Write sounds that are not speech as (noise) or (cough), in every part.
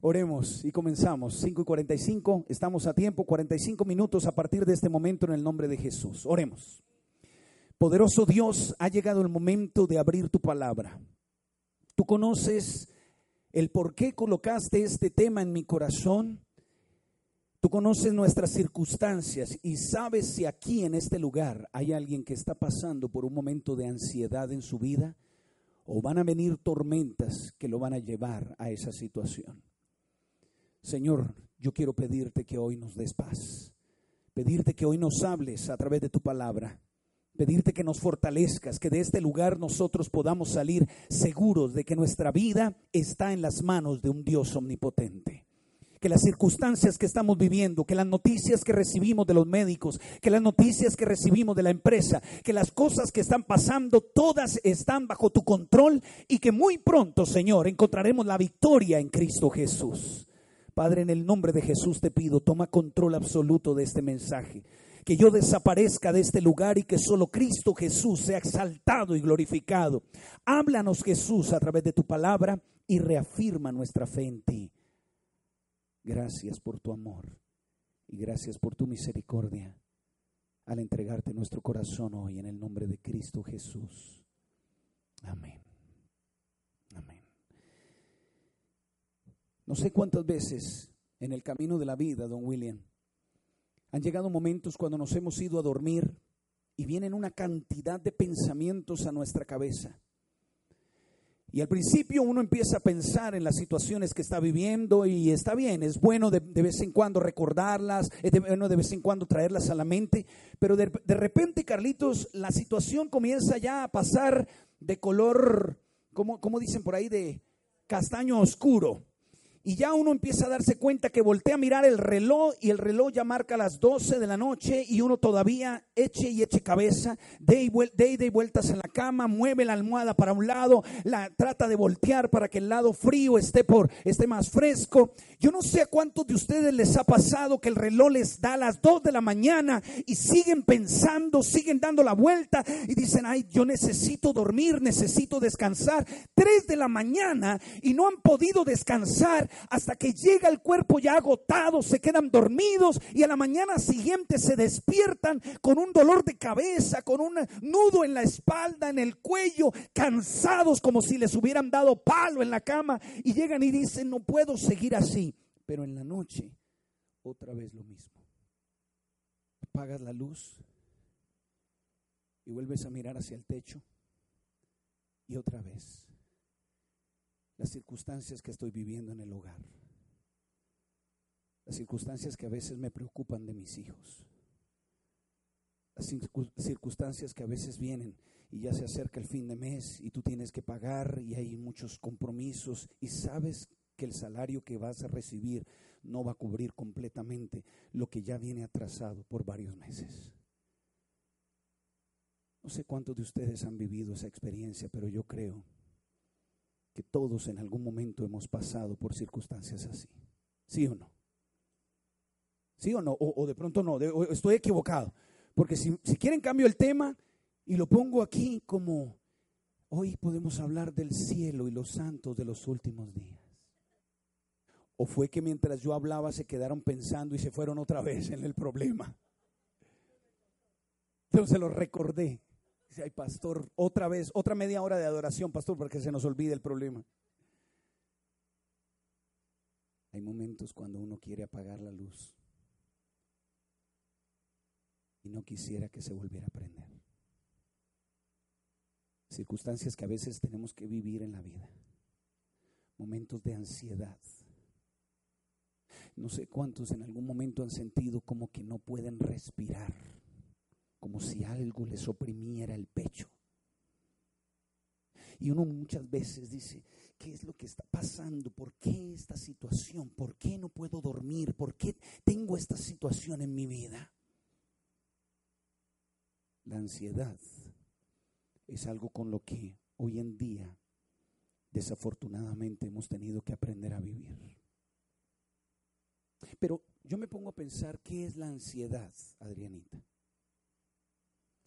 Oremos y comenzamos. 5 y 45, estamos a tiempo, 45 minutos a partir de este momento en el nombre de Jesús. Oremos. Poderoso Dios, ha llegado el momento de abrir tu palabra. Tú conoces el por qué colocaste este tema en mi corazón. Tú conoces nuestras circunstancias y sabes si aquí en este lugar hay alguien que está pasando por un momento de ansiedad en su vida o van a venir tormentas que lo van a llevar a esa situación. Señor, yo quiero pedirte que hoy nos des paz, pedirte que hoy nos hables a través de tu palabra, pedirte que nos fortalezcas, que de este lugar nosotros podamos salir seguros de que nuestra vida está en las manos de un Dios omnipotente. Que las circunstancias que estamos viviendo, que las noticias que recibimos de los médicos, que las noticias que recibimos de la empresa, que las cosas que están pasando, todas están bajo tu control y que muy pronto, Señor, encontraremos la victoria en Cristo Jesús. Padre, en el nombre de Jesús te pido, toma control absoluto de este mensaje. Que yo desaparezca de este lugar y que solo Cristo Jesús sea exaltado y glorificado. Háblanos Jesús a través de tu palabra y reafirma nuestra fe en ti. Gracias por tu amor y gracias por tu misericordia al entregarte nuestro corazón hoy en el nombre de Cristo Jesús. Amén. No sé cuántas veces en el camino de la vida, don William, han llegado momentos cuando nos hemos ido a dormir y vienen una cantidad de pensamientos a nuestra cabeza. Y al principio uno empieza a pensar en las situaciones que está viviendo y está bien, es bueno de, vez en cuando recordarlas, es bueno de vez en cuando traerlas a la mente, pero de, de repente, Carlitos, la situación comienza ya a pasar de color, como, como dicen por ahí, de castaño oscuro. Y ya uno empieza a darse cuenta que voltea a mirar el reloj y el reloj ya marca las 12 de la noche y uno todavía eche y eche cabeza, de y, de, vueltas en la cama, mueve la almohada para un lado, la trata de voltear para que el lado frío esté, por, esté más fresco. Yo no sé a cuántos de ustedes les ha pasado que el reloj les da a las 2 de la mañana y siguen pensando, siguen dando la vuelta y dicen, ay, yo necesito dormir, necesito descansar. 3 de la mañana y no han podido descansar hasta que llega el cuerpo ya agotado, se quedan dormidos y a la mañana siguiente se despiertan con un dolor de cabeza, con un nudo en la espalda, en el cuello, cansados como si les hubieran dado palo en la cama y llegan y dicen, no puedo seguir así. Pero en la noche, otra vez lo mismo. Apagas la luz y vuelves a mirar hacia el techo y otra vez las circunstancias que estoy viviendo en el hogar, las circunstancias que a veces me preocupan de mis hijos, las circunstancias que a veces vienen y ya se acerca el fin de mes y tú tienes que pagar y hay muchos compromisos y sabes que el salario que vas a recibir no va a cubrir completamente lo que ya viene atrasado por varios meses. No sé cuántos de ustedes han vivido esa experiencia, pero yo creo que todos en algún momento hemos pasado por circunstancias así. ¿Sí o no? ¿Sí o no? O, de pronto no, estoy equivocado. Porque si, si quieren cambio el tema y lo pongo aquí como hoy podemos hablar del cielo y los santos de los últimos días. ¿O fue que mientras yo hablaba se quedaron pensando y se fueron otra vez en el problema? Entonces lo recordé. Dice, ay, pastor, otra vez, otra media hora de adoración, pastor, para que se nos olvide el problema. Hay momentos cuando uno quiere apagar la luz y no quisiera que se volviera a prender. Circunstancias que a veces tenemos que vivir en la vida. Momentos de ansiedad. No sé cuántos en algún momento han sentido como que no pueden respirar como si algo les oprimiera el pecho. Y uno muchas veces dice, ¿qué es lo que está pasando? ¿Por qué esta situación? ¿Por qué no puedo dormir? ¿Por qué tengo esta situación en mi vida? La ansiedad es algo con lo que hoy en día desafortunadamente hemos tenido que aprender a vivir. Pero yo me pongo a pensar, ¿qué es la ansiedad, Adrianita?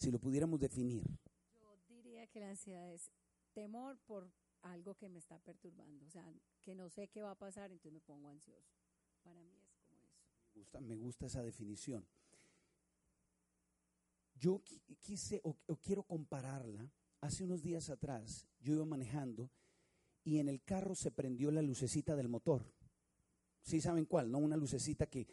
Si lo pudiéramos definir? Yo diría que la ansiedad es temor por algo que me está perturbando, o sea, que no sé qué va a pasar, entonces me pongo ansioso. Para mí es como eso. Me gusta, me gusta esa definición. Yo quise o, quiero compararla. Hace unos días atrás yo iba manejando y en el carro se prendió la lucecita del motor. ¿Sí saben cuál? ¿No? Una lucecita que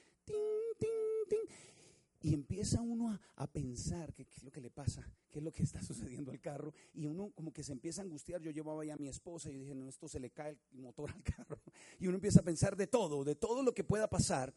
y empieza uno a, pensar qué, es lo que le pasa, qué es lo que está (laughs) sucediendo al carro. Y uno como que se empieza a angustiar. Yo llevaba ya a mi esposa y yo dije, no, esto se le cae el motor al (laughs) carro. Y uno empieza a pensar de todo, de todo lo que pueda pasar.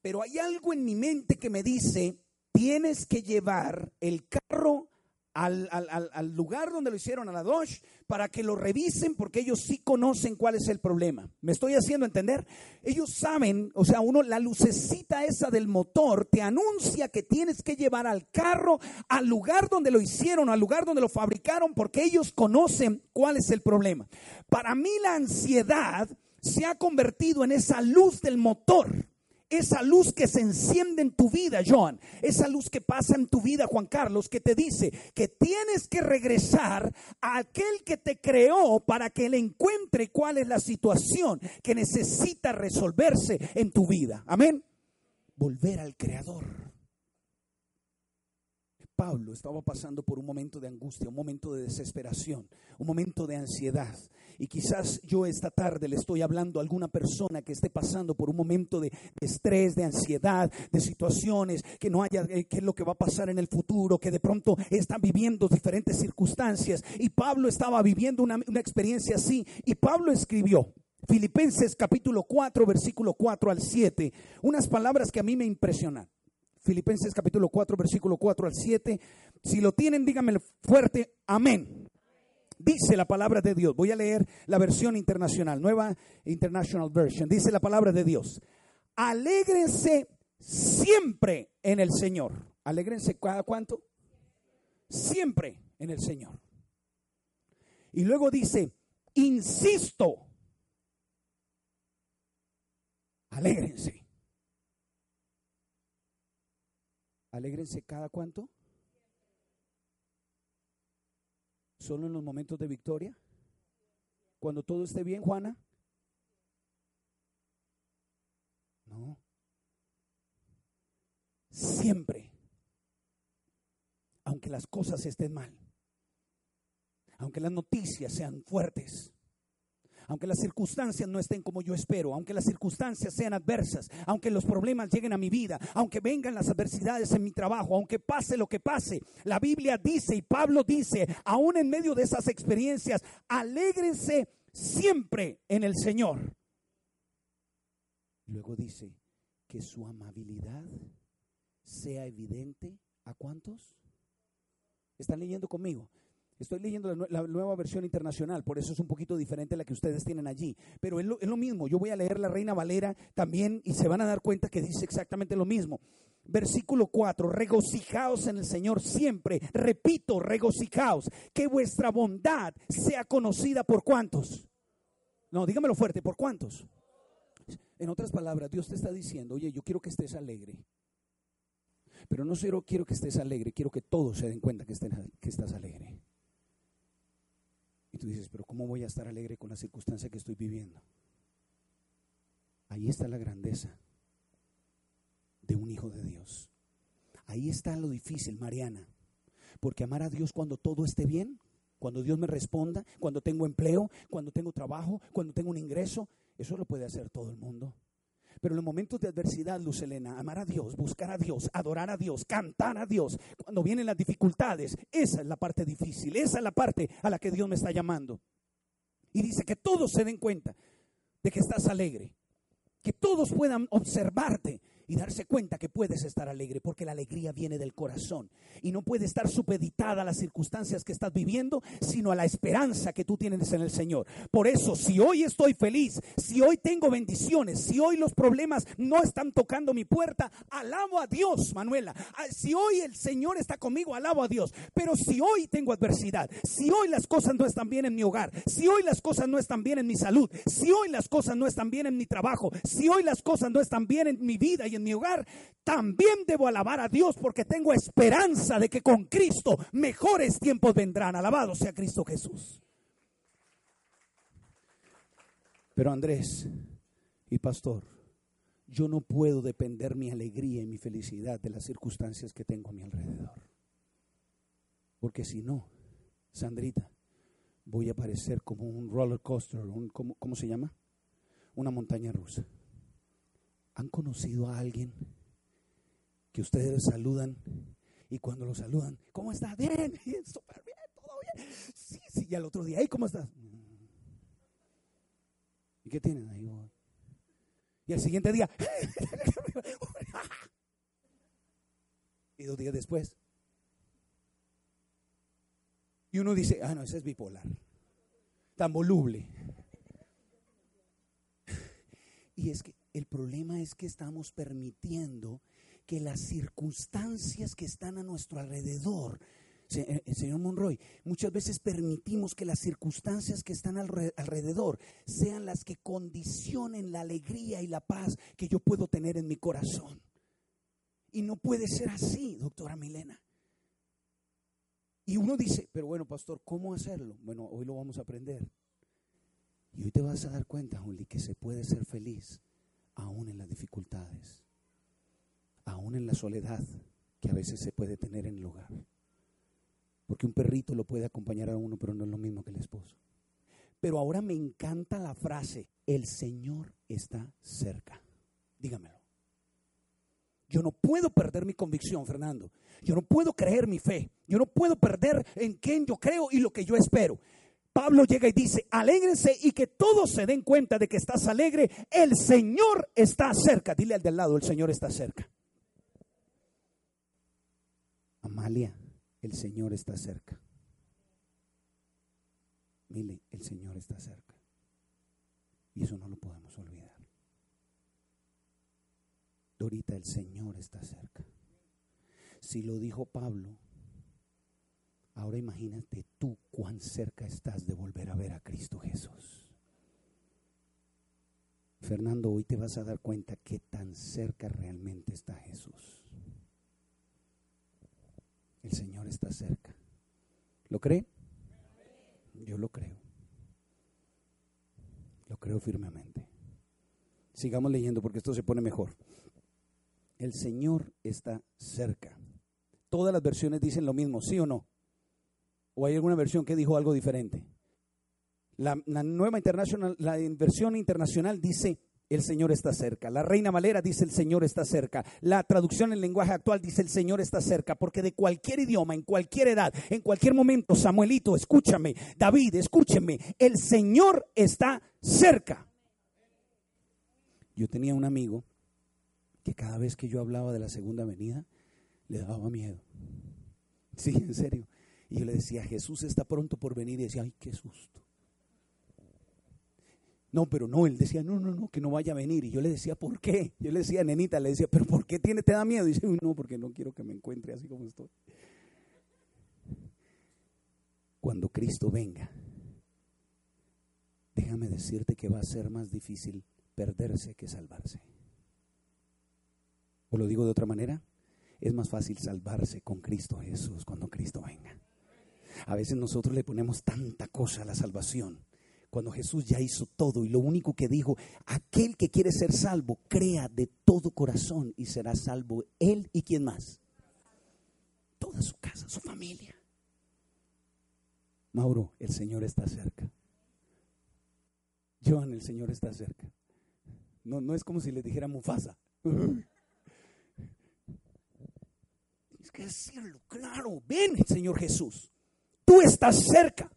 Pero hay algo en mi mente que me dice, tienes que llevar el carro al, al, lugar donde lo hicieron, a la Dodge, para que lo revisen porque ellos sí conocen cuál es el problema. ¿Me estoy haciendo entender? Ellos saben, o sea, uno, la lucecita esa del motor te anuncia que tienes que llevar al carro al lugar donde lo hicieron, al lugar donde lo fabricaron, porque ellos conocen cuál es el problema. Para mí la ansiedad se ha convertido en esa luz del motor esa luz que se enciende en tu vida, John, esa luz que pasa en tu vida, Juan Carlos, que te dice que tienes que regresar a aquel que te creó para que él encuentre cuál es la situación que necesita resolverse en tu vida. Amén. Volver al creador. Pablo estaba pasando por un momento de angustia, un momento de desesperación, un momento de ansiedad. Y quizás yo esta tarde le estoy hablando a alguna persona que esté pasando por un momento de, estrés, de ansiedad, de situaciones, que no haya eh, qué es lo que va a pasar en el futuro, que de pronto están viviendo diferentes circunstancias. Y Pablo estaba viviendo una, una experiencia así. Y Pablo escribió, Filipenses capítulo 4, versículo 4 al 7, unas palabras que a mí me impresionan. Filipenses capítulo 4, versículo 4 al 7. Si lo tienen, díganme fuerte, amén. Dice la palabra de Dios. Voy a leer la versión internacional, nueva International Version. Dice la palabra de Dios. Alégrense siempre en el Señor. Alégrense cada cuánto? Siempre en el Señor. Y luego dice, insisto, alégrense. Alégrense cada cuánto. ¿Solo en los momentos de victoria? Cuando todo esté bien, Juana. No. Siempre. Aunque las cosas estén mal. Aunque las noticias sean fuertes aunque las circunstancias no estén como yo espero, aunque las circunstancias sean adversas, aunque los problemas lleguen a mi vida, aunque vengan las adversidades en mi trabajo, aunque pase lo que pase, la Biblia dice y Pablo dice, aún en medio de esas experiencias, alégrense siempre en el Señor. Luego dice que su amabilidad sea evidente a cuántos. ¿Están leyendo conmigo? Estoy leyendo la, nueva versión internacional, por eso es un poquito diferente a la que ustedes tienen allí. Pero es lo, es lo, mismo, yo voy a leer la Reina Valera también y se van a dar cuenta que dice exactamente lo mismo. Versículo 4, regocijaos en el Señor siempre. Repito, regocijaos, que vuestra bondad sea conocida por cuántos. No, dígamelo fuerte, ¿por cuántos? En otras palabras, Dios te está diciendo, oye, yo quiero que estés alegre. Pero no solo quiero que estés alegre, quiero que todos se den cuenta que, que estás alegre. Y tú dices, pero ¿cómo voy a estar alegre con la circunstancia que estoy viviendo? Ahí está la grandeza de un hijo de Dios. Ahí está lo difícil, Mariana. Porque amar a Dios cuando todo esté bien, cuando Dios me responda, cuando tengo empleo, cuando tengo trabajo, cuando tengo un ingreso, eso lo puede hacer todo el mundo. Pero en los momentos de adversidad, Luz Elena, amar a Dios, buscar a Dios, adorar a Dios, cantar a Dios, cuando vienen las dificultades, esa es la parte difícil, esa es la parte a la que Dios me está llamando. Y dice que todos se den cuenta de que estás alegre, que todos puedan observarte y darse cuenta que puedes estar alegre, porque la alegría viene del corazón y no puede estar supeditada a las circunstancias que estás viviendo, sino a la esperanza que tú tienes en el Señor. Por eso, si hoy estoy feliz, si hoy tengo bendiciones, si hoy los problemas no están tocando mi puerta, alabo a Dios, Manuela. Ah, si hoy el Señor está conmigo, alabo a Dios. Pero si hoy tengo adversidad, si hoy las cosas no están bien en mi hogar, si hoy las cosas no están bien en mi salud, si hoy las cosas no están bien en mi trabajo, si hoy las cosas no están bien en mi vida y en mi hogar, también debo alabar a Dios porque tengo esperanza de que con Cristo mejores tiempos vendrán. Alabado sea Cristo Jesús. Pero Andrés y pastor, yo no puedo depender mi alegría y mi felicidad de las circunstancias que tengo a mi alrededor. Porque si no, Sandrita, voy a parecer como un roller coaster, un, ¿cómo, ¿cómo se llama? Una montaña rusa. ¿Han conocido a alguien que ustedes saludan y cuando lo saludan, ¿cómo estás? (laughs) Bien, súper bien, todo bien. Sí, sí, y al otro día, ¿y cómo estás? ¿Y qué tienen ahí? Y al siguiente día, (laughs) y dos días después. Y uno dice, ah, no, ese es bipolar, tan voluble. (laughs) Y es que el problema es que estamos permitiendo que las circunstancias que están a nuestro alrededor, eh, señor Monroy, muchas veces permitimos que las circunstancias que están alrededor sean las que condicionen la alegría y la paz que yo puedo tener en mi corazón. Y no puede ser así, doctora Milena. Y uno dice, pero bueno, pastor, ¿cómo hacerlo? Bueno, hoy lo vamos a aprender. Y hoy te vas a dar cuenta, Juli, que se puede ser feliz aún en las dificultades, aún en la soledad que a veces se puede tener en el hogar. Porque un perrito lo puede acompañar a uno, pero no es lo mismo que el esposo. Pero ahora me encanta la frase, el Señor está cerca. Dígamelo. Yo no puedo perder mi convicción, Fernando. Yo no puedo creer mi fe. Yo no puedo perder en quién yo creo y lo que yo espero. Pablo llega y dice, alégrense y que todos se den cuenta de que estás alegre. El Señor está cerca. Dile al del lado, el Señor está cerca. Amalia, el Señor está cerca. Mire, el Señor está cerca. Y eso no lo podemos olvidar. Dorita, el Señor está cerca. Si lo dijo Pablo, ahora imagínate tú cuán cerca estás de volver a ver a Cristo Jesús. Fernando, hoy te vas a dar cuenta que tan cerca realmente está Jesús. El Señor está cerca. ¿Lo cree? Yo lo creo. Lo creo firmemente. Sigamos leyendo porque esto se pone mejor. El Señor está cerca. Todas las versiones dicen lo mismo, ¿sí o no? ¿O hay alguna versión que dijo algo diferente? La, nueva internacional, la versión internacional dice el Señor está cerca. La Reina Valera dice el Señor está cerca. La traducción en lenguaje actual dice el Señor está cerca, porque de cualquier idioma, en cualquier edad, en cualquier momento, Samuelito, escúchame, David, escúcheme, el Señor está cerca. Yo tenía un amigo que cada vez que yo hablaba de la segunda venida, le daba miedo. Sí, en serio. Y yo le decía, Jesús está pronto por venir. Y decía, ay, qué susto. No, pero no, él decía, no, no, no, que no vaya a venir. Y yo le decía, ¿por qué? Yo le decía, nenita, le decía, pero ¿por qué tiene, te da miedo? Y dice, no, porque no quiero que me encuentre así como estoy. Cuando Cristo venga, déjame decirte que va a ser más difícil perderse que salvarse. O lo digo de otra manera, es más fácil salvarse con Cristo Jesús cuando Cristo venga. A veces nosotros le ponemos tanta cosa a la salvación cuando Jesús ya hizo todo y lo único que dijo, aquel que quiere ser salvo, crea de todo corazón y será salvo él y quién más. Toda su casa, su familia. Mauro, el Señor está cerca. Joan, el Señor está cerca. No, no es como si le dijera Mufasa. (laughs) Es que decirlo, claro, ven, Señor Jesús. Tú estás cerca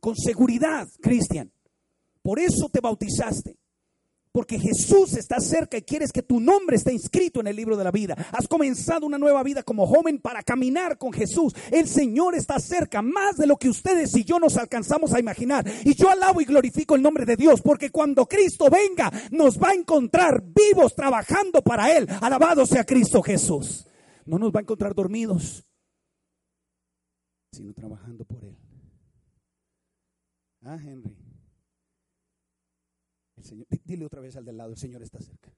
con seguridad, Cristian. Por eso te bautizaste. Porque Jesús está cerca y quieres que tu nombre esté inscrito en el libro de la vida. Has comenzado una nueva vida como joven para caminar con Jesús. El Señor está cerca, más de lo que ustedes y yo nos alcanzamos a imaginar. Y yo alabo y glorifico el nombre de Dios, porque cuando Cristo venga, nos va a encontrar vivos trabajando para Él. Alabado sea Cristo Jesús. No nos va a encontrar dormidos, sino trabajando por Él. Ah, Henry. El Señor, dile otra vez al del lado, el Señor está cerca.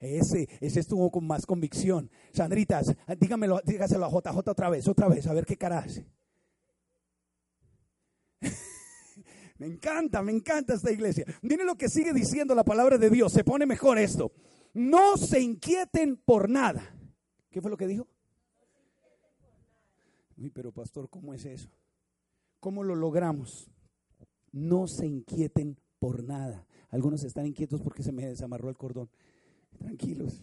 Ese, ese estuvo con más convicción. Sandritas, dígamelo, dígaselo a JJ otra vez, otra vez, a ver qué cara hace. (laughs) Me encanta, me encanta esta iglesia. Miren lo que sigue diciendo la palabra de Dios. Se pone mejor esto. No se inquieten por nada. ¿Qué fue lo que dijo? Uy, pero pastor, ¿cómo es eso? ¿Cómo lo logramos? No se inquieten por nada. Algunos están inquietos porque se me desamarró el cordón. Tranquilos.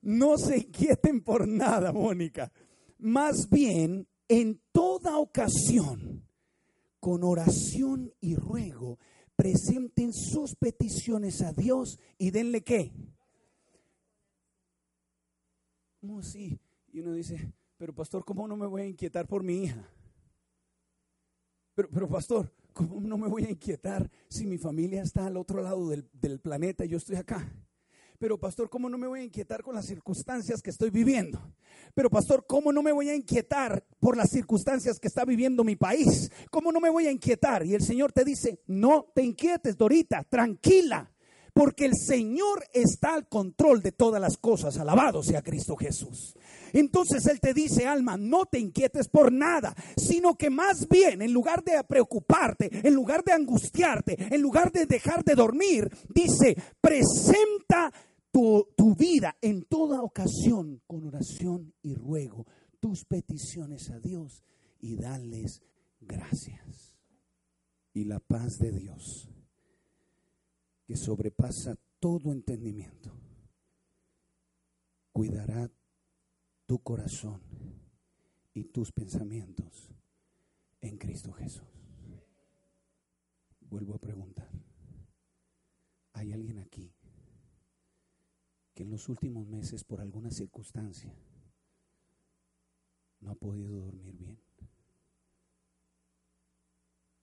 No se inquieten por nada, Mónica. Más bien, en toda ocasión, con oración y ruego, presenten sus peticiones a Dios y denle qué. ¿Cómo así? Y uno dice, pero pastor, ¿cómo no me voy a inquietar por mi hija? Pero, pero pastor, ¿cómo no me voy a inquietar si mi familia está al otro lado del, del planeta y yo estoy acá? Pero pastor, ¿cómo no me voy a inquietar con las circunstancias que estoy viviendo? Pero pastor, ¿cómo no me voy a inquietar por las circunstancias que está viviendo mi país? ¿Cómo no me voy a inquietar? Y el Señor te dice, no te inquietes, Dorita, tranquila, porque el Señor está al control de todas las cosas. Alabado sea Cristo Jesús. Entonces Él te dice, alma, no te inquietes por nada, sino que más bien, en lugar de preocuparte, en lugar de angustiarte, en lugar de dejar de dormir, dice, presenta tu, tu vida en toda ocasión con oración y ruego, tus peticiones a Dios y darles gracias. Y la paz de Dios, que sobrepasa todo entendimiento, cuidará tu corazón y tus pensamientos en Cristo Jesús. Vuelvo a preguntar, ¿hay alguien aquí que en los últimos meses por alguna circunstancia no ha podido dormir bien?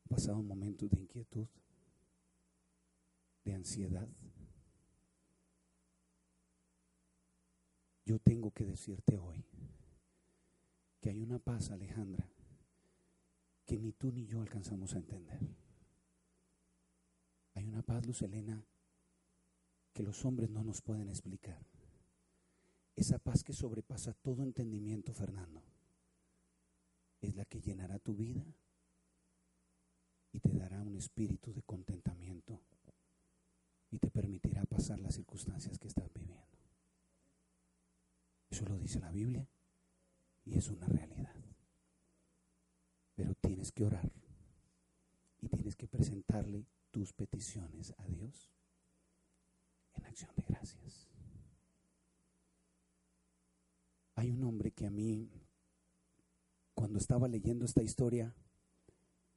¿Ha pasado momentos de inquietud, de ansiedad? Yo tengo que decirte hoy que hay una paz, Alejandra, que ni tú ni yo alcanzamos a entender. Hay una paz, Luz Elena, que los hombres no nos pueden explicar. Esa paz que sobrepasa todo entendimiento, Fernando, es la que llenará tu vida y te dará un espíritu de contentamiento pasar las circunstancias que estás viviendo. Eso lo dice la Biblia y es una realidad. Pero tienes que orar y tienes que presentarle tus peticiones a Dios en acción de gracias. Hay un hombre que a mí, cuando estaba leyendo esta historia,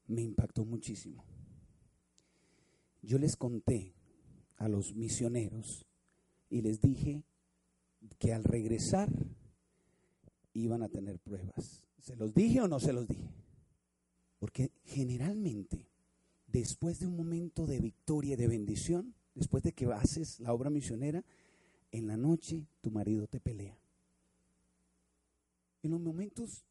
me impactó muchísimo. Yo les conté a los misioneros y les dije que al regresar iban a tener pruebas. ¿Se los dije o no se los dije? Porque generalmente, después de un momento de victoria y de bendición, después de que haces la obra misionera, en la noche tu marido te pelea. En los momentos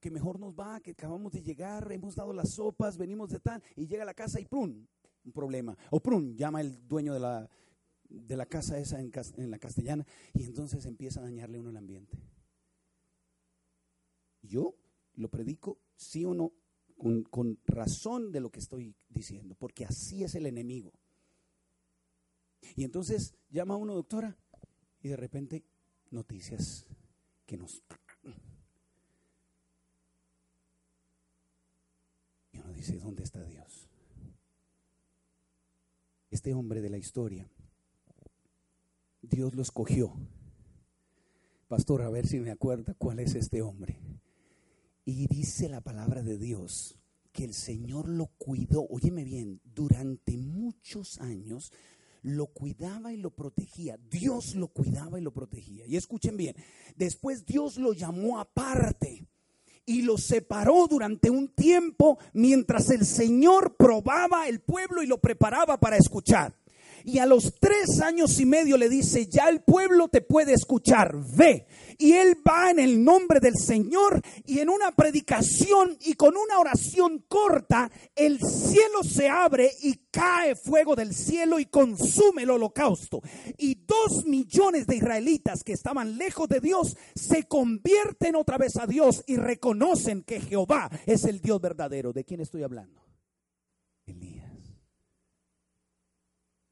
que mejor nos va, que acabamos de llegar, hemos dado las sopas, venimos de tal, y llega a la casa y ¡prum! Un problema. O ¡prum! Llama el dueño de la, de la casa esa en, en, la castellana y entonces empieza a dañarle uno el ambiente. Yo lo predico, sí o no, con, con razón de lo que estoy diciendo, porque así es el enemigo. Y entonces llama a uno doctora y de repente noticias que nos... Y uno dice, ¿dónde está Dios? Este hombre de la historia Dios lo escogió. Pastor, a ver si me acuerda cuál es este hombre. Y dice la palabra de Dios que el Señor lo cuidó, óyeme bien, durante muchos años lo cuidaba y lo protegía. Dios lo cuidaba y lo protegía. Y escuchen bien, después Dios lo llamó aparte y lo separó durante un tiempo mientras el Señor probaba el pueblo y lo preparaba para escuchar. Y a los tres años y medio le dice, ya el pueblo te puede escuchar, ve. Y él va en el nombre del Señor y en una predicación y con una oración corta, el cielo se abre y cae fuego del cielo y consume el holocausto. Y dos millones de israelitas que estaban lejos de Dios se convierten otra vez a Dios y reconocen que Jehová es el Dios verdadero. ¿De quién estoy hablando?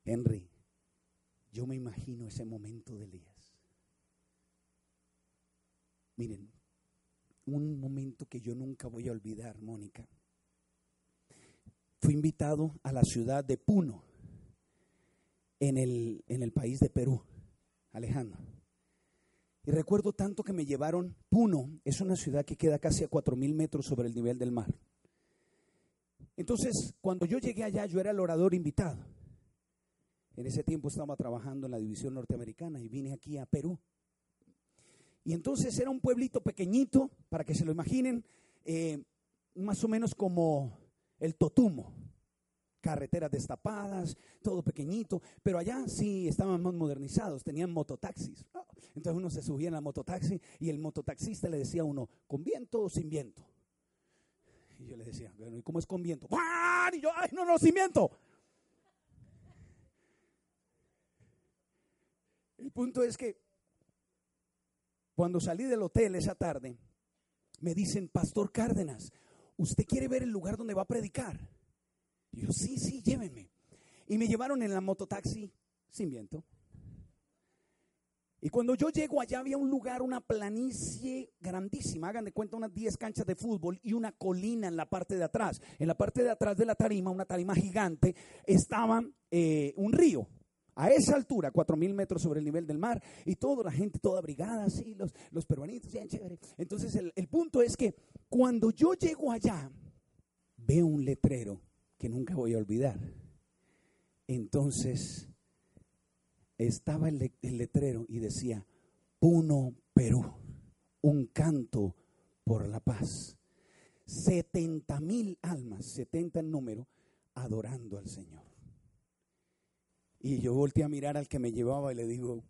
Henry, yo me imagino ese momento de Elías. Miren, un momento que yo nunca voy a olvidar, Mónica. Fui invitado a la ciudad de Puno, en el, en el país de Perú, Alejandro. Y recuerdo tanto que me llevaron, Puno es una ciudad que queda casi a cuatro mil metros sobre el nivel del mar. Entonces, cuando yo llegué allá, yo era el orador invitado. En ese tiempo estaba trabajando en la división norteamericana y vine aquí a Perú. Y entonces era un pueblito pequeñito, para que se lo imaginen, eh, más o menos como el Totumo. Carreteras destapadas, todo pequeñito, pero allá sí estaban más modernizados, tenían mototaxis. Entonces uno se subía en la mototaxi y el mototaxista le decía a uno, ¿con viento o sin viento? Y yo le decía, ¿y cómo es con viento? Y yo, ¡ay, no, no, sin viento! El punto es que cuando salí del hotel esa tarde, me dicen, Pastor Cárdenas, ¿usted quiere ver el lugar donde va a predicar? Yo, sí, sí, llévenme. Y me llevaron en la mototaxi sin viento. Y cuando yo llego allá había un lugar, una planicie grandísima, hagan de cuenta unas 10 canchas de fútbol y una colina en la parte de atrás. En la parte de atrás de la tarima, una tarima gigante, estaba eh, un río. A esa altura, cuatro mil metros sobre el nivel del mar, y toda la gente toda abrigada, así, los, los peruanitos, bien chévere. Entonces, el, el punto es que cuando yo llego allá, veo un letrero que nunca voy a olvidar. Entonces, estaba el, letrero y decía, Puno, Perú, un canto por la paz. 70 mil almas, 70 en número, adorando al Señor. Y yo volteé a mirar al que me llevaba y le digo,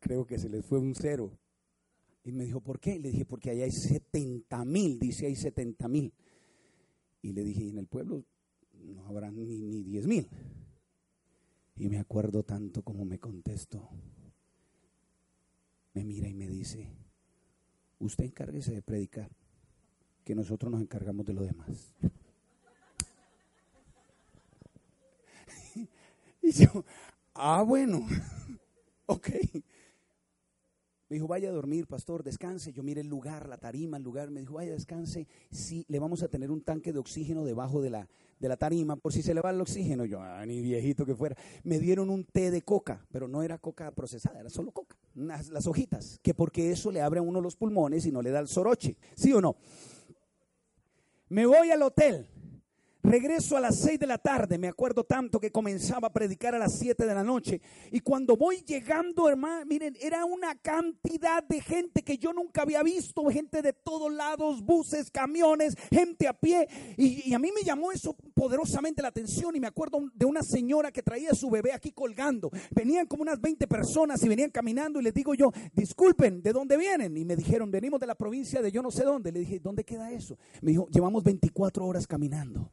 creo que se les fue un cero. Y me dijo, ¿por qué? Le dije, porque allá hay 70 mil, dice hay 70 mil. Y le dije, en el pueblo no habrá ni, ni 10 mil. Y me acuerdo tanto como me contestó. Me mira y me dice, usted encárguese de predicar, que nosotros nos encargamos de lo demás. (laughs) y yo, ah, bueno, (laughs) ok. Me dijo, vaya a dormir, pastor, descanse. Yo mire el lugar, la tarima, el lugar. Me dijo, vaya, descanse. Sí, le vamos a tener un tanque de oxígeno debajo de la, de la tarima por si se le va el oxígeno. Yo, ah, ni viejito que fuera. Me dieron un té de coca, pero no era coca procesada, era solo coca. las hojitas, que porque eso le abre a uno los pulmones y no le da el soroche. ¿Sí o no? Me voy al hotel. Regreso a las seis de la tarde, me acuerdo tanto que comenzaba a predicar a las siete de la noche. Y cuando voy llegando, hermano, miren, era una cantidad de gente que yo nunca había visto, gente de todos lados, buses, camiones, gente a pie. Y, a mí me llamó eso poderosamente la atención. Y me acuerdo de una señora que traía su bebé aquí colgando. Venían como unas 20 personas y venían caminando. Y les digo yo, disculpen, ¿de dónde vienen? Y me dijeron, venimos de la provincia de yo no sé dónde. Le dije, ¿dónde queda eso? Me dijo, llevamos 24 horas caminando.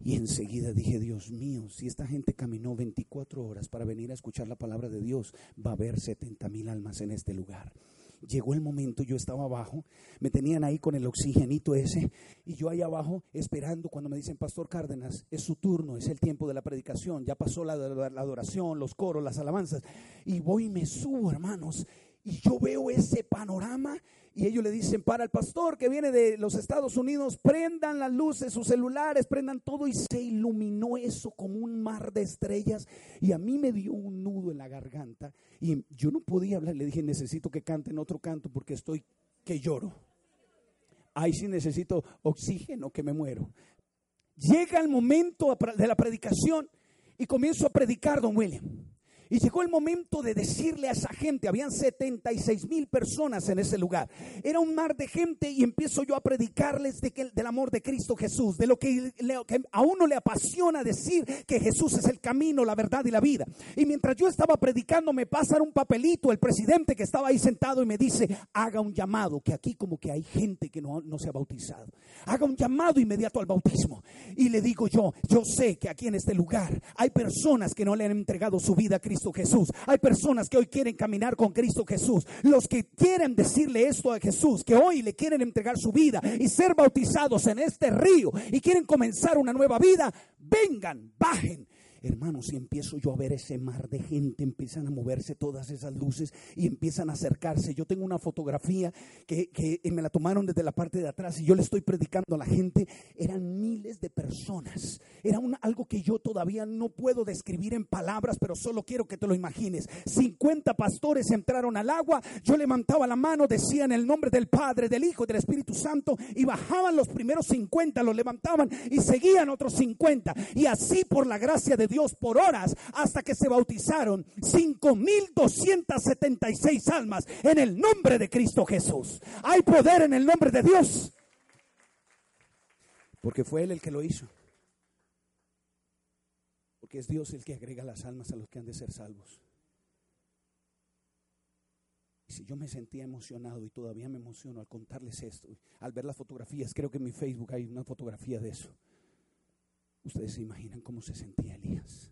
Y enseguida dije, Dios mío, si esta gente caminó 24 horas para venir a escuchar la palabra de Dios, va a haber 70 mil almas en este lugar. Llegó el momento, yo estaba abajo, me tenían ahí con el oxigenito ese, y yo ahí abajo esperando cuando me dicen, Pastor Cárdenas, es su turno, es el tiempo de la predicación, ya pasó la, la adoración, los coros, las alabanzas, y voy y me subo, hermanos, y yo veo ese panorama y ellos le dicen para el pastor que viene de los Estados Unidos, prendan las luces, sus celulares, prendan todo y se iluminó eso como un mar de estrellas y a mí me dio un nudo en la garganta y yo no podía hablar, le dije necesito que canten otro canto porque estoy que lloro. Ahí sí necesito oxígeno que me muero. Llega el momento de la predicación y comienzo a predicar, don William. Y llegó el momento de decirle a esa gente, habían 76 mil personas en ese lugar. Era un mar de gente y empiezo yo a predicarles de que, del amor de Cristo Jesús, de lo que, a uno le apasiona decir que Jesús es el camino, la verdad y la vida. Y mientras yo estaba predicando me pasan un papelito el presidente que estaba ahí sentado y me dice, haga un llamado, que aquí como que hay gente que no, no se ha bautizado. Haga un llamado inmediato al bautismo. Y le digo yo, yo sé que aquí en este lugar hay personas que no le han entregado su vida a Cristo Jesús. Hay personas que hoy quieren caminar con Cristo Jesús. Los que quieren decirle esto a Jesús, que hoy le quieren entregar su vida y ser bautizados en este río y quieren comenzar una nueva vida, vengan, bajen. Hermanos, y empiezo yo a ver ese mar de gente, empiezan a moverse todas esas luces y empiezan a acercarse. Yo tengo una fotografía que, que me la tomaron desde la parte de atrás y yo le estoy predicando a la gente. Eran miles de personas. Era algo que yo todavía no puedo describir en palabras, pero solo quiero que te lo imagines. 50 pastores entraron al agua, yo levantaba la mano, decía en el nombre del Padre, del Hijo y del Espíritu Santo y bajaban los primeros 50, los levantaban y seguían otros 50. Y así por la gracia de Dios por horas hasta que se bautizaron 5.276 almas en el nombre de Cristo Jesús. Hay poder en el nombre de Dios. Porque fue Él el que lo hizo. Porque es Dios el que agrega las almas a los que han de ser salvos. Y si yo me sentía emocionado y todavía me emociono al contarles esto, al ver las fotografías, creo que en mi Facebook hay una fotografía de eso. Ustedes se imaginan cómo se sentía Elías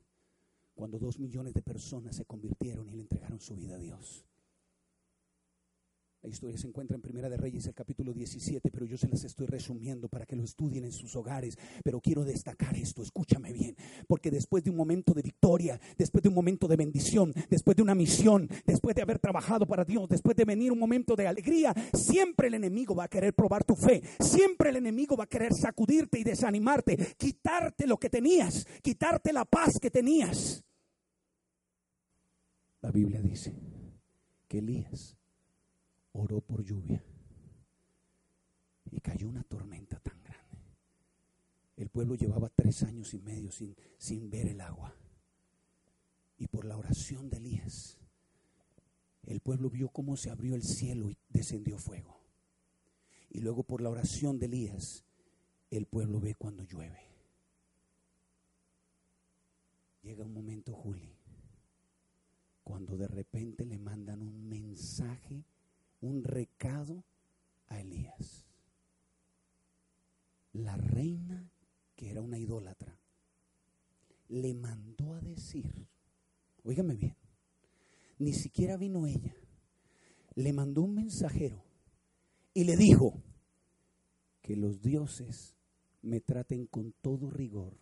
cuando dos millones de personas se convirtieron y le entregaron su vida a Dios. La historia se encuentra en Primera de Reyes, el capítulo 17, pero yo se las estoy resumiendo para que lo estudien en sus hogares. Pero quiero destacar esto, escúchame bien, porque después de un momento de victoria, después de un momento de bendición, después de una misión, después de haber trabajado para Dios, después de venir un momento de alegría, siempre el enemigo va a querer probar tu fe, siempre el enemigo va a querer sacudirte y desanimarte, quitarte lo que tenías, quitarte la paz que tenías. La Biblia dice que Elías oró por lluvia y cayó una tormenta tan grande. El pueblo llevaba tres años y medio sin, sin ver el agua. Y por la oración de Elías, el pueblo vio cómo se abrió el cielo y descendió fuego. Y luego por la oración de Elías, el pueblo ve cuando llueve. Llega un momento, Juli, cuando de repente le mandan un mensaje un recado a Elías. La reina, que era una idólatra, le mandó a decir, óigame bien, ni siquiera vino ella, le mandó un mensajero y le dijo que los dioses me traten con todo rigor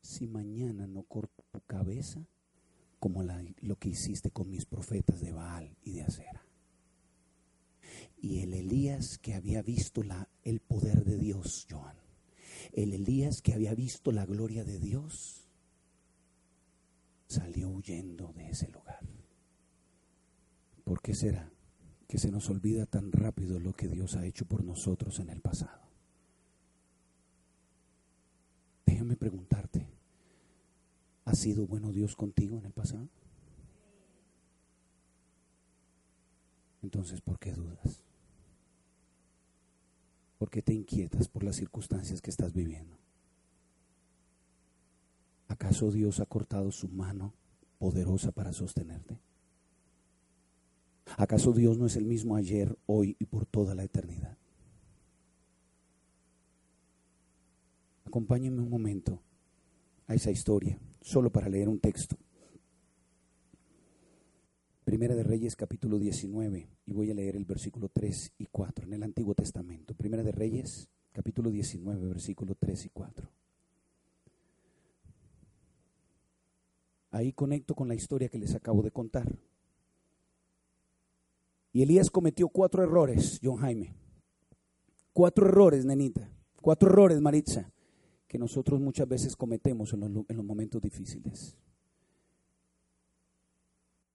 si mañana no corto tu cabeza como lo que hiciste con mis profetas de Baal y de Acera. Y el Elías que había visto la, el poder de Dios, Joan, el Elías que había visto la gloria de Dios, salió huyendo de ese lugar. ¿Por qué será que se nos olvida tan rápido lo que Dios ha hecho por nosotros en el pasado? Déjame preguntarte, ¿ha sido bueno Dios contigo en el pasado? Entonces, ¿por qué dudas? ¿Por qué te inquietas por las circunstancias que estás viviendo? ¿Acaso Dios ha cortado su mano poderosa para sostenerte? ¿Acaso Dios no es el mismo ayer, hoy y por toda la eternidad? Acompáñenme un momento a esa historia, solo para leer un texto. Primera de Reyes capítulo 19 y voy a leer el versículo 3 y 4 en el Antiguo Testamento. Primera de Reyes capítulo 19 versículo 3 y 4. Ahí conecto con la historia que les acabo de contar. Y Elías cometió cuatro errores, John Jaime. Cuatro errores, nenita. Cuatro errores, Maritza, que nosotros muchas veces cometemos en los, en los momentos difíciles.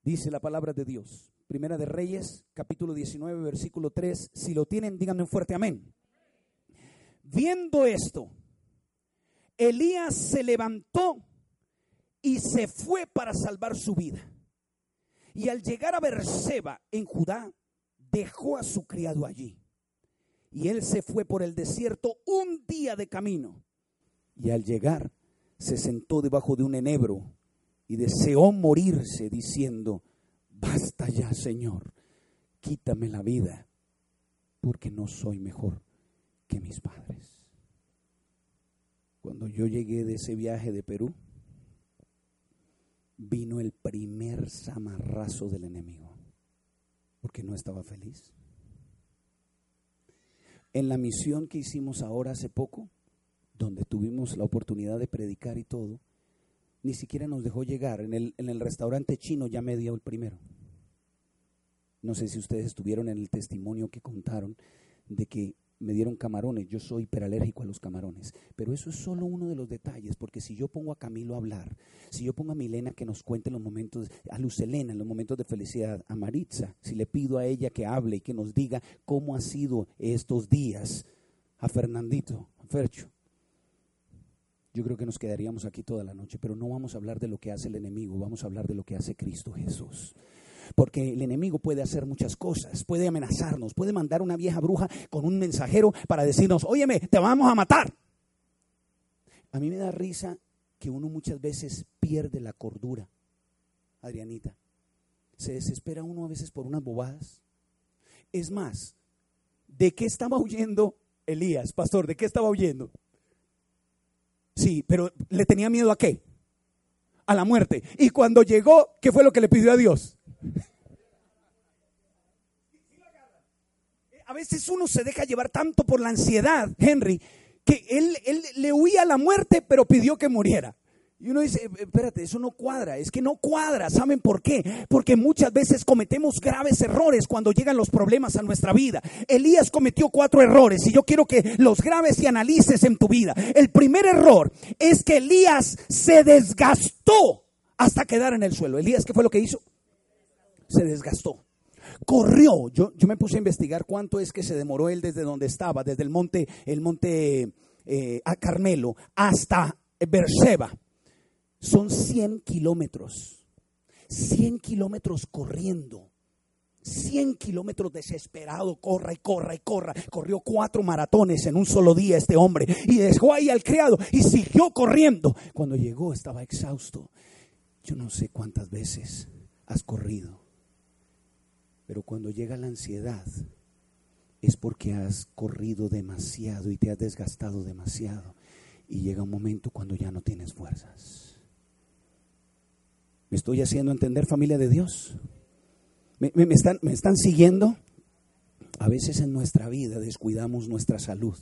Dice la palabra de Dios. Primera de Reyes, capítulo 19, versículo 3. Si lo tienen, díganme un fuerte amén. Viendo esto, Elías se levantó y se fue para salvar su vida. Y al llegar a Berseba, en Judá, dejó a su criado allí. Y él se fue por el desierto un día de camino. Y al llegar, se sentó debajo de un enebro y deseó morirse diciendo, basta ya, Señor, quítame la vida, porque no soy mejor que mis padres. Cuando yo llegué de ese viaje de Perú, vino el primer zamarrazo del enemigo, porque no estaba feliz. En la misión que hicimos ahora hace poco, donde tuvimos la oportunidad de predicar y todo, ni siquiera nos dejó llegar. En el, en el restaurante chino ya me dio el primero. No sé si ustedes estuvieron en el testimonio que contaron de que me dieron camarones. Yo soy hiperalérgico a los camarones. Pero eso es solo uno de los detalles, porque si yo pongo a Camilo a hablar, si yo pongo a Milena que nos cuente los momentos, a Lucelena en los momentos de felicidad, a Maritza, si le pido a ella que hable y que nos diga cómo ha sido estos días, a Fernandito, a Fercho. Yo creo que nos quedaríamos aquí toda la noche, pero no vamos a hablar de lo que hace el enemigo, vamos a hablar de lo que hace Cristo Jesús. Porque el enemigo puede hacer muchas cosas, puede amenazarnos, puede mandar una vieja bruja con un mensajero para decirnos, óyeme, te vamos a matar. A mí me da risa que uno muchas veces pierde la cordura, Adrianita. Se desespera uno a veces por unas bobadas. Es más, ¿de qué estaba huyendo Elías, pastor? ¿De qué estaba huyendo? Sí, pero le tenía miedo a qué? A la muerte. Y cuando llegó, ¿qué fue lo que le pidió a Dios? A veces uno se deja llevar tanto por la ansiedad, Henry, que él, él le huía a la muerte, pero pidió que muriera. Y uno dice, espérate, eso no cuadra, es que no cuadra, ¿saben por qué? Porque muchas veces cometemos graves errores cuando llegan los problemas a nuestra vida. Elías cometió cuatro errores y yo quiero que los graves y analices en tu vida. El primer error es que Elías se desgastó hasta quedar en el suelo. Elías, ¿qué fue lo que hizo? Se desgastó. Corrió. Yo, yo me puse a investigar cuánto es que se demoró él desde donde estaba, desde el monte, el monte eh, a Carmelo hasta Berseba son 100 kilómetros. 100 kilómetros corriendo. 100 kilómetros desesperado, corra y corra y corra. Corrió cuatro maratones en un solo día este hombre y dejó ahí al criado y siguió corriendo. Cuando llegó estaba exhausto. Yo no sé cuántas veces has corrido, pero cuando llega la ansiedad es porque has corrido demasiado y te has desgastado demasiado. Y llega un momento cuando ya no tienes fuerzas. ¿Me estoy haciendo entender familia de Dios? ¿Me, están, ¿Me están siguiendo? A veces en nuestra vida descuidamos nuestra salud.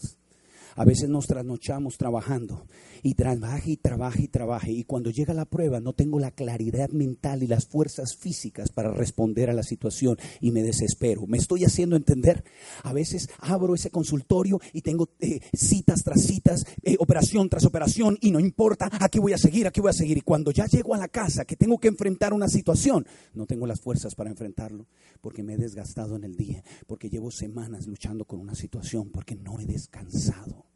A veces nos trasnochamos trabajando y trabaje y trabaje y trabaje. Y cuando llega la prueba no tengo la claridad mental y las fuerzas físicas para responder a la situación y me desespero. ¿Me estoy haciendo entender? A veces abro ese consultorio y tengo eh, citas tras citas, eh, operación tras operación y no importa, aquí voy a seguir, aquí voy a seguir. Y cuando ya llego a la casa que tengo que enfrentar una situación, no tengo las fuerzas para enfrentarlo porque me he desgastado en el día, porque llevo semanas luchando con una situación, porque no he descansado.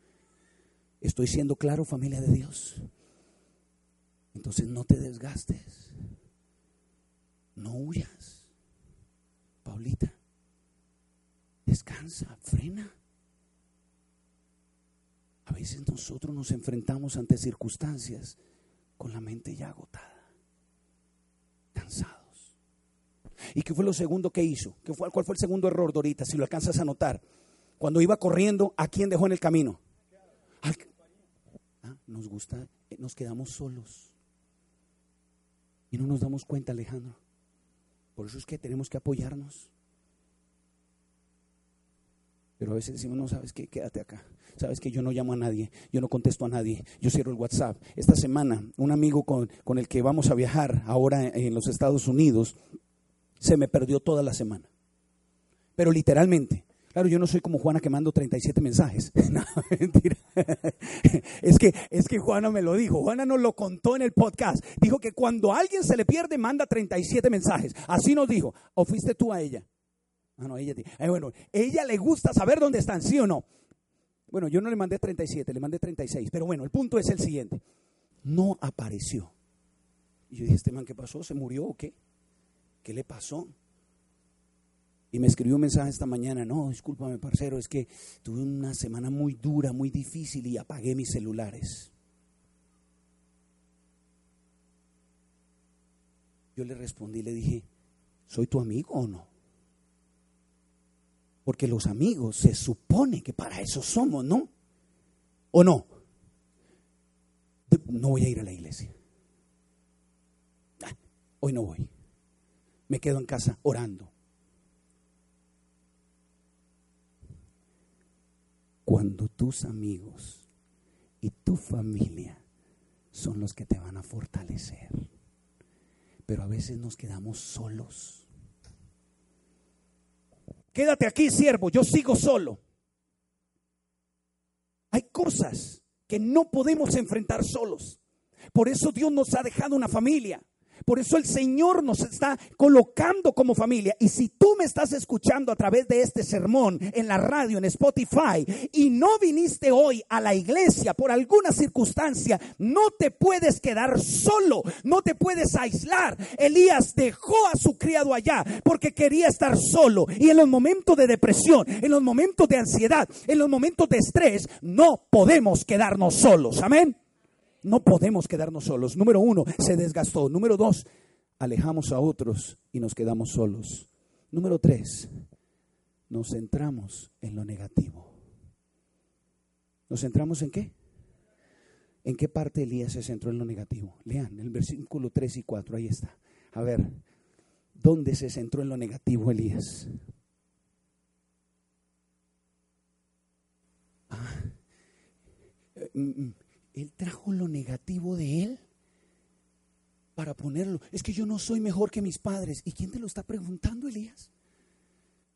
Estoy siendo claro, familia de Dios. Entonces no te desgastes. No huyas. Paulita, descansa, frena. A veces nosotros nos enfrentamos ante circunstancias con la mente ya agotada, cansados. ¿Y qué fue lo segundo que hizo? ¿Qué fue, ¿Cuál fue el segundo error, Dorita? Si lo alcanzas a notar. Cuando iba corriendo, ¿a quién dejó en el camino? Nos gusta, eh, nos quedamos solos. Y no nos damos cuenta, Alejandro. Por eso es que tenemos que apoyarnos. Pero a veces decimos, no, sabes qué, quédate acá. Sabes que yo no llamo a nadie, yo no contesto a nadie, yo cierro el WhatsApp. Esta semana, un amigo con, con el que vamos a viajar ahora en los Estados Unidos, se me perdió toda la semana. Pero literalmente, Claro, yo no soy como Juana que mando 37 mensajes. (laughs) No, mentira. (laughs) Es que, es que Juana me lo dijo. Juana nos lo contó en el podcast. Dijo que cuando alguien se le pierde, manda 37 mensajes. Así nos dijo. ¿O fuiste tú a ella? Ah, no, ella. Eh, bueno, ella le gusta saber dónde están, ¿sí o no? Bueno, yo no le mandé 37, le mandé 36. Pero bueno, el punto es el siguiente. No apareció. Y yo dije, ¿este man qué pasó? ¿Se murió o qué? ¿Qué le pasó? Y me escribió un mensaje esta mañana, no, discúlpame, parcero, es que tuve una semana muy dura, muy difícil y apagué mis celulares. Yo le respondí, le dije, ¿soy tu amigo o no? Porque los amigos se supone que para eso somos, ¿no? ¿O no? No voy a ir a la iglesia. Ah, hoy no voy. Me quedo en casa orando. Cuando tus amigos y tu familia son los que te van a fortalecer. Pero a veces nos quedamos solos. Quédate aquí, siervo, yo sigo solo. Hay cosas que no podemos enfrentar solos. Por eso Dios nos ha dejado una familia. Por eso el Señor nos está colocando como familia. Y si tú me estás escuchando a través de este sermón en la radio, en Spotify, y no viniste hoy a la iglesia por alguna circunstancia, no te puedes quedar solo, no te puedes aislar. Elías dejó a su criado allá porque quería estar solo. Y en los momentos de depresión, en los momentos de ansiedad, en los momentos de estrés, no podemos quedarnos solos. Amén. No podemos quedarnos solos. Número uno, se desgastó. Número dos, alejamos a otros y nos quedamos solos. Número tres, nos centramos en lo negativo. ¿Nos centramos en qué? ¿En qué parte Elías se centró en lo negativo? Lean el versículo 3 y 4, ahí está. A ver, ¿dónde se centró en lo negativo Elías? Ah, eh, mm, mm. Él trajo lo negativo de Él para ponerlo. Es que yo no soy mejor que mis padres. ¿Y quién te lo está preguntando, Elías?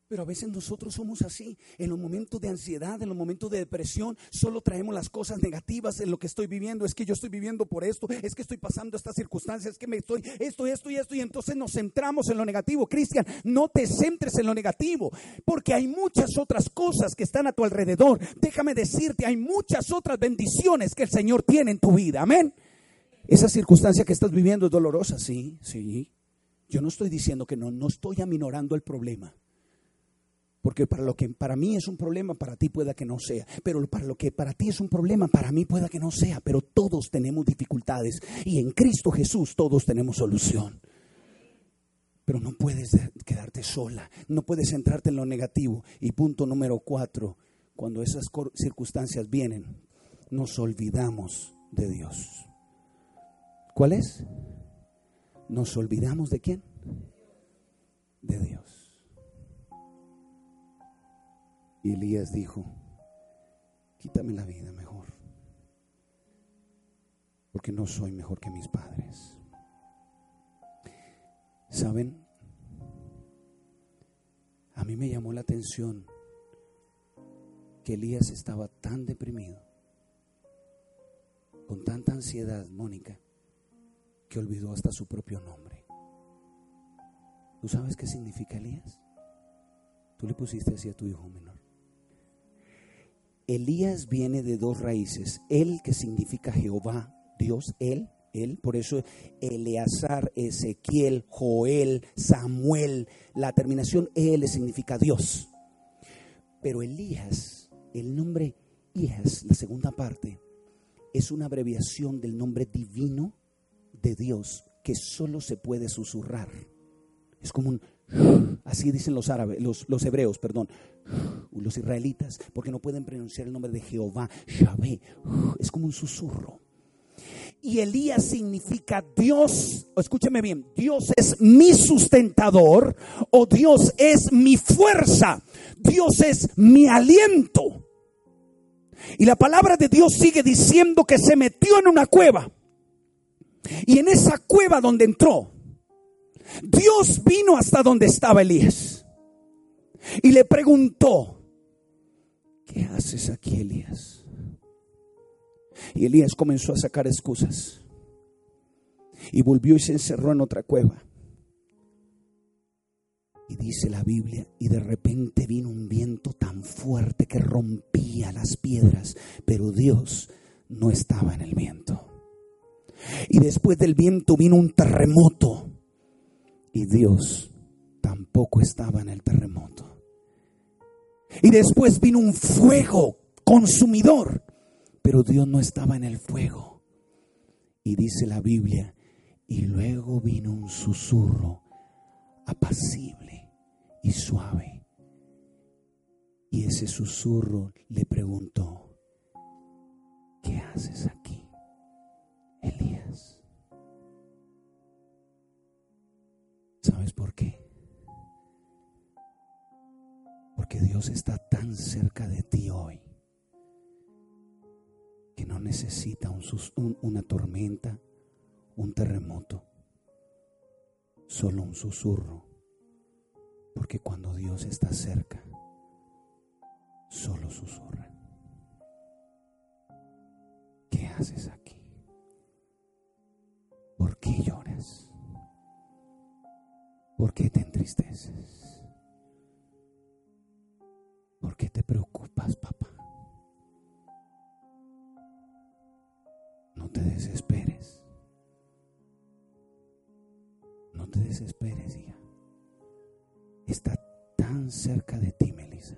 Pero a veces nosotros somos así. En los momentos de ansiedad, en los momentos de depresión, solo traemos las cosas negativas en lo que estoy viviendo. Es que yo estoy viviendo por esto, es que estoy pasando estas circunstancias, es que me estoy esto, esto y esto. Y entonces nos centramos en lo negativo. Cristian, no te centres en lo negativo, porque hay muchas otras cosas que están a tu alrededor. Déjame decirte, hay muchas otras bendiciones que el Señor tiene en tu vida. Amén. Esa circunstancia que estás viviendo es dolorosa, sí, sí. Yo no estoy diciendo que no, no estoy aminorando el problema. Porque para lo que para mí es un problema, para ti pueda que no sea. Pero para lo que para ti es un problema, para mí pueda que no sea. Pero todos tenemos dificultades. Y en Cristo Jesús todos tenemos solución. Pero no puedes quedarte sola. No puedes centrarte en lo negativo. Y punto número cuatro. Cuando esas circunstancias vienen, nos olvidamos de Dios. ¿Cuál es? Nos olvidamos de quién? De Dios. Y Elías dijo, quítame la vida mejor, porque no soy mejor que mis padres. ¿Saben? A mí me llamó la atención que Elías estaba tan deprimido, con tanta ansiedad, Mónica, que olvidó hasta su propio nombre. ¿Tú sabes qué significa Elías? Tú le pusiste así a tu hijo menor. Elías viene de dos raíces. El que significa Jehová, Dios, él, él. Por eso Eleazar, Ezequiel, Joel, Samuel. La terminación él significa Dios. Pero Elías, el nombre Elías, la segunda parte, es una abreviación del nombre divino de Dios que solo se puede susurrar. Es como un Así dicen los árabes, los, hebreos, perdón, los israelitas, porque no pueden pronunciar el nombre de Jehová, Yahvé. Es como un susurro. Y Elías significa Dios, escúcheme bien, Dios es mi sustentador o Dios es mi fuerza, Dios es mi aliento. Y la palabra de Dios sigue diciendo que se metió en una cueva. Y en esa cueva donde entró, Dios vino hasta donde estaba Elías y le preguntó, ¿qué haces aquí, Elías? Y Elías comenzó a sacar excusas y volvió y se encerró en otra cueva. Y dice la Biblia, y de repente vino un viento tan fuerte que rompía las piedras, pero Dios no estaba en el viento. Y después del viento vino un terremoto y Dios tampoco estaba en el terremoto. Y después vino un fuego consumidor, pero Dios no estaba en el fuego. Y dice la Biblia, y luego vino un susurro apacible y suave. Y ese susurro le preguntó, ¿qué haces aquí, por qué? Porque Dios está tan cerca de ti hoy que no necesita una tormenta, un terremoto, solo un susurro, porque cuando Dios está cerca, solo susurra. ¿Qué haces aquí? ¿Por qué lloras? ¿Por qué te entristeces? ¿Por qué te preocupas, papá? No te desesperes. No te desesperes, hija. Está tan cerca de ti, Melissa,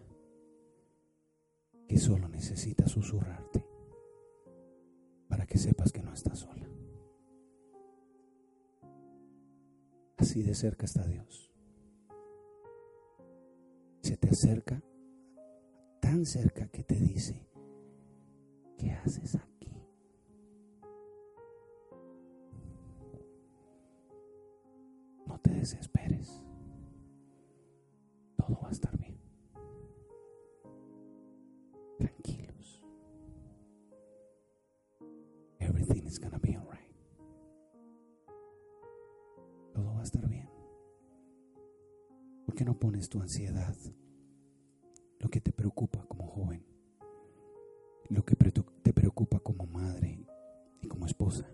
que solo necesita susurrarte para que sepas que no estás sola. Así de cerca está Dios. Se te acerca tan cerca que te dice, ¿qué haces aquí? No te desesperes. Pones tu ansiedad? lo que te preocupa como joven, lo que te preocupa como madre y como esposa.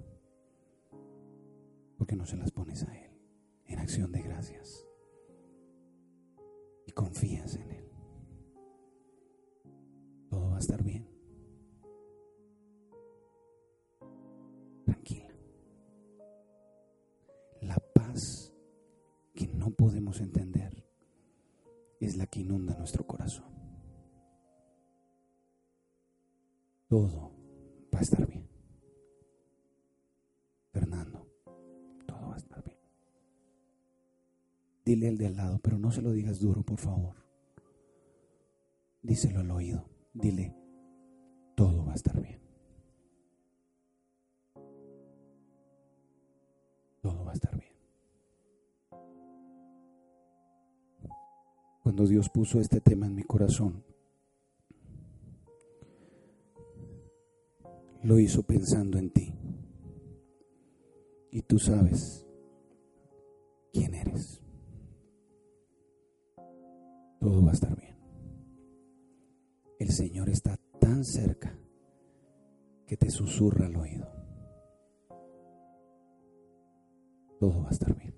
¿Por qué no se las pones a Él en acción de gracias? Y confías en Él. Todo va a estar bien. Es la que inunda nuestro corazón. todo va a estar bien. Fernando, todo va a estar bien. Dile al de al lado, pero no se lo digas duro, por favor. Díselo al oído. Dile, todo va a estar bien. Cuando Dios puso este tema en mi corazón, lo hizo pensando en ti. Y tú sabes quién eres. Todo va a estar bien. El Señor está tan cerca que te susurra al oído. Todo va a estar bien.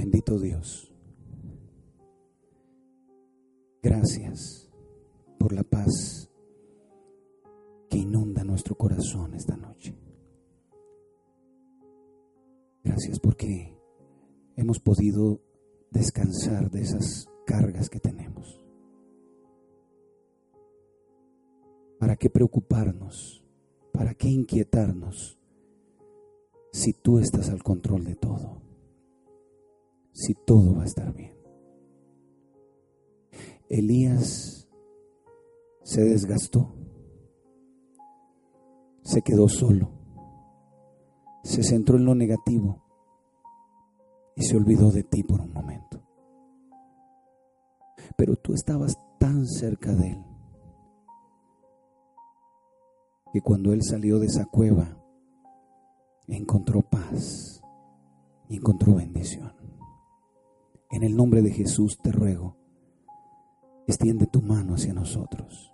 Bendito Dios. Gracias por la paz que inunda nuestro corazón esta noche. Gracias porque hemos podido descansar de esas cargas que tenemos. ¿Para qué preocuparnos? ¿Para qué inquietarnos si tú estás al control de todo? Si todo va a estar bien. Elías se desgastó, se quedó solo, se centró en lo negativo y se olvidó de ti por un momento. Pero tú estabas tan cerca de él que cuando él salió de esa cueva encontró paz y encontró bendición. En el nombre de Jesús te ruego, extiende tu mano hacia nosotros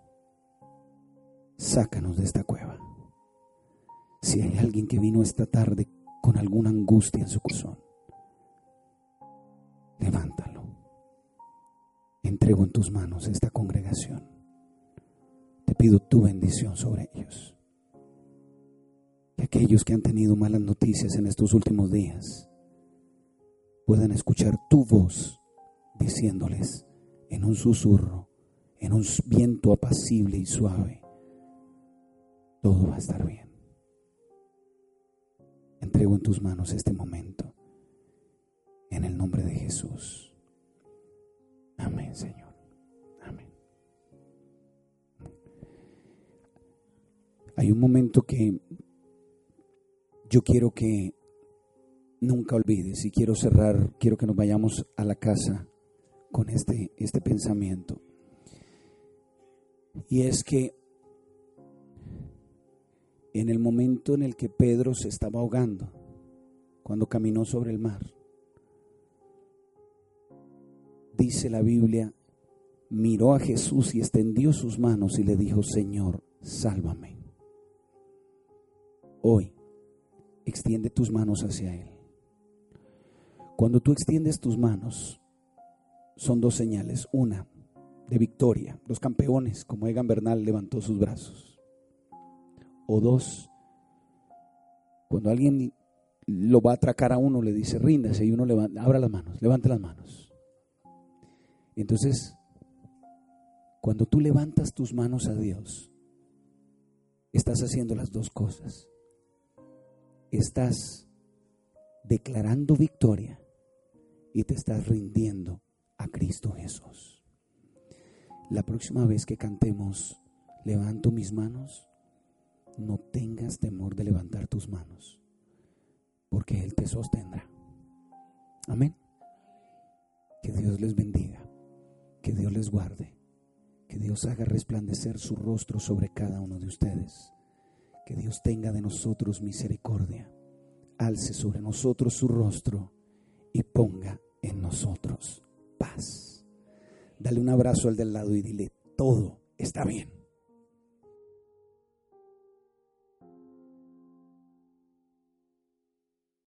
sácanos de esta cueva. Si hay alguien que vino esta tarde con alguna angustia en su corazón, levántalo. Entrego en tus manos esta congregación. Te pido tu bendición sobre ellos. Que aquellos que han tenido malas noticias en estos últimos días puedan escuchar tu voz diciéndoles en un susurro, en un viento apacible y suave, todo va a estar bien. Entrego en tus manos este momento. En el nombre de Jesús. Amén, Señor. Amén. Hay un momento que yo quiero que nunca olvides y quiero cerrar, quiero que nos vayamos a la casa con este, este pensamiento. Y es que en el momento en el que Pedro se estaba ahogando, cuando caminó sobre el mar, dice la Biblia, miró a Jesús y extendió sus manos y le dijo, Señor, sálvame. Hoy, extiende tus manos hacia Él. Cuando tú extiendes tus manos, son dos señales. Una, de victoria, los campeones, como Egan Bernal levantó sus brazos. O dos, cuando alguien lo va a atracar a uno, le dice, ríndase, y uno levanta, abra las manos, levante las manos. Entonces, cuando tú levantas tus manos a Dios, estás haciendo las dos cosas. Estás declarando victoria y te estás rindiendo a Cristo Jesús. La próxima vez que cantemos, levanto mis manos, no tengas temor de levantar tus manos, porque Él te sostendrá. Amén. Que Dios les bendiga, que Dios les guarde, que Dios haga resplandecer su rostro sobre cada uno de ustedes, que Dios tenga de nosotros misericordia, alce sobre nosotros su rostro y ponga en nosotros paz. Dale un abrazo al del lado y dile, todo está bien.